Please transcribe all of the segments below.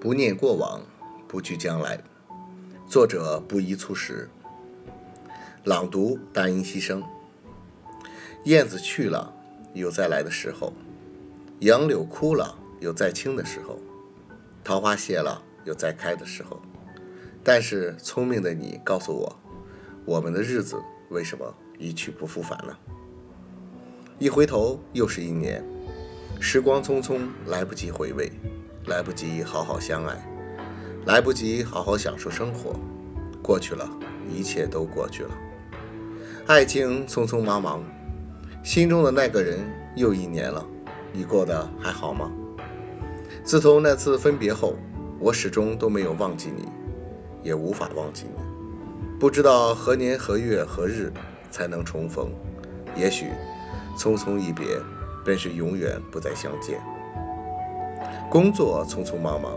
不念过往，不惧将来。作者不宜促时。朗读：大音希声。燕子去了，有再来的时候；杨柳枯了，有再青的时候；桃花谢了，有再开的时候。但是聪明的你告诉我，我们的日子为什么一去不复返呢？一回头，又是一年。时光匆匆，来不及回味，来不及好好相爱，来不及好好享受生活。过去了，一切都过去了。爱情匆匆忙忙，心中的那个人又一年了，你过得还好吗？自从那次分别后，我始终都没有忘记你，也无法忘记你。不知道何年何月何日才能重逢，也许匆匆一别。便是永远不再相见。工作匆匆忙忙，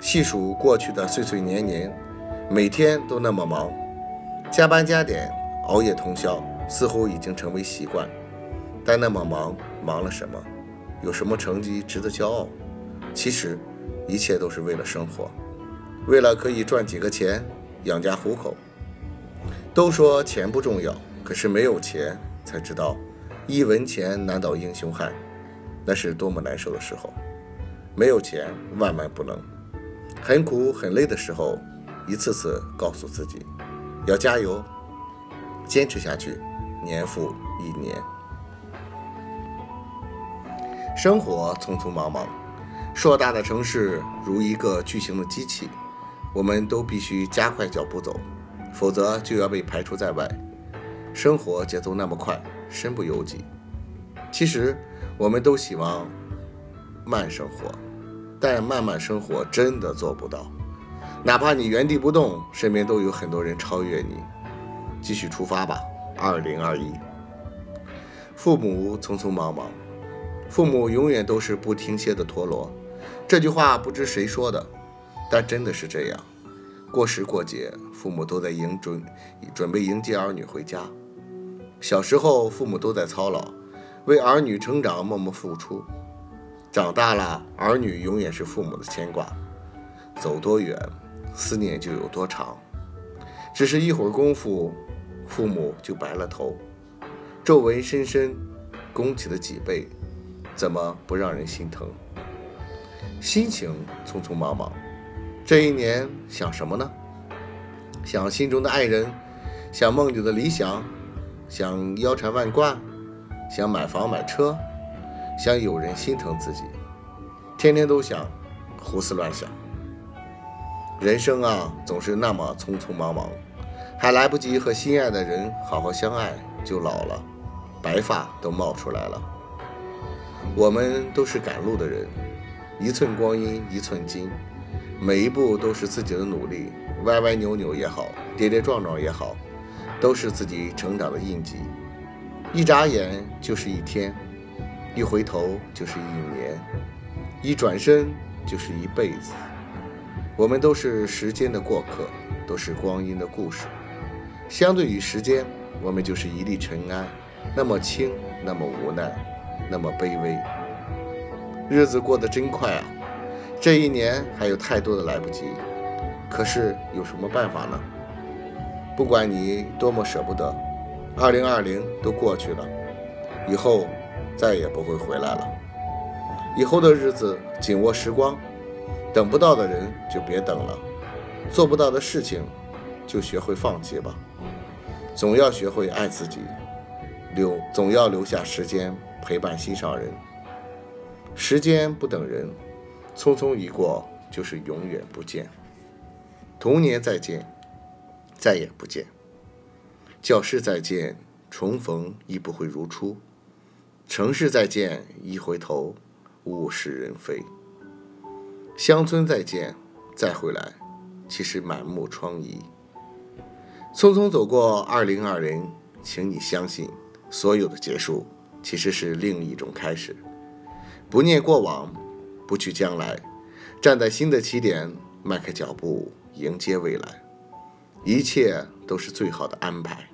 细数过去的岁岁年年，每天都那么忙，加班加点，熬夜通宵，似乎已经成为习惯。但那么忙，忙了什么？有什么成绩值得骄傲？其实，一切都是为了生活，为了可以赚几个钱养家糊口。都说钱不重要，可是没有钱才知道。一文钱难倒英雄汉，那是多么难受的时候。没有钱，万万不能。很苦很累的时候，一次次告诉自己，要加油，坚持下去。年复一年，生活匆匆忙忙，硕大的城市如一个巨型的机器，我们都必须加快脚步走，否则就要被排除在外。生活节奏那么快。身不由己。其实，我们都希望慢生活，但慢慢生活真的做不到。哪怕你原地不动，身边都有很多人超越你。继续出发吧，二零二一。父母匆匆忙忙，父母永远都是不停歇的陀螺。这句话不知谁说的，但真的是这样。过时过节，父母都在迎准准备迎接儿女回家。小时候，父母都在操劳，为儿女成长默默付出。长大了，儿女永远是父母的牵挂。走多远，思念就有多长。只是一会儿功夫，父母就白了头，皱纹深深，弓起了脊背，怎么不让人心疼？心情匆匆忙忙，这一年想什么呢？想心中的爱人，想梦里的理想。想腰缠万贯，想买房买车，想有人心疼自己，天天都想，胡思乱想。人生啊，总是那么匆匆忙忙，还来不及和心爱的人好好相爱，就老了，白发都冒出来了。我们都是赶路的人，一寸光阴一寸金，每一步都是自己的努力，歪歪扭扭也好，跌跌撞撞也好。都是自己成长的印记，一眨眼就是一天，一回头就是一年，一转身就是一辈子。我们都是时间的过客，都是光阴的故事。相对于时间，我们就是一粒尘埃，那么轻，那么无奈，那么卑微。日子过得真快啊！这一年还有太多的来不及，可是有什么办法呢？不管你多么舍不得，二零二零都过去了，以后再也不会回来了。以后的日子紧握时光，等不到的人就别等了，做不到的事情就学会放弃吧。总要学会爱自己，留总要留下时间陪伴心上人。时间不等人，匆匆一过就是永远不见。童年再见。再也不见，教室再见，重逢亦不会如初；城市再见，一回头，物是人非；乡村再见，再回来，其实满目疮痍。匆匆走过二零二零，请你相信，所有的结束其实是另一种开始。不念过往，不去将来，站在新的起点，迈开脚步，迎接未来。一切都是最好的安排。